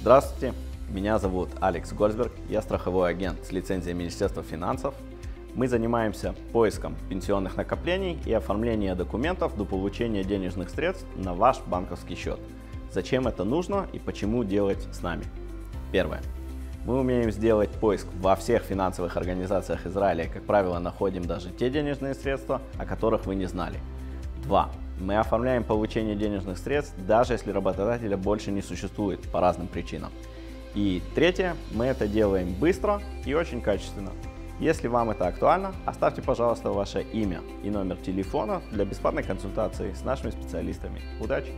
Здравствуйте, меня зовут Алекс Гольцберг, я страховой агент с лицензией Министерства финансов. Мы занимаемся поиском пенсионных накоплений и оформлением документов до получения денежных средств на ваш банковский счет. Зачем это нужно и почему делать с нами? Первое. Мы умеем сделать поиск во всех финансовых организациях Израиля и, как правило, находим даже те денежные средства, о которых вы не знали. Два. Мы оформляем получение денежных средств, даже если работодателя больше не существует по разным причинам. И третье, мы это делаем быстро и очень качественно. Если вам это актуально, оставьте, пожалуйста, ваше имя и номер телефона для бесплатной консультации с нашими специалистами. Удачи!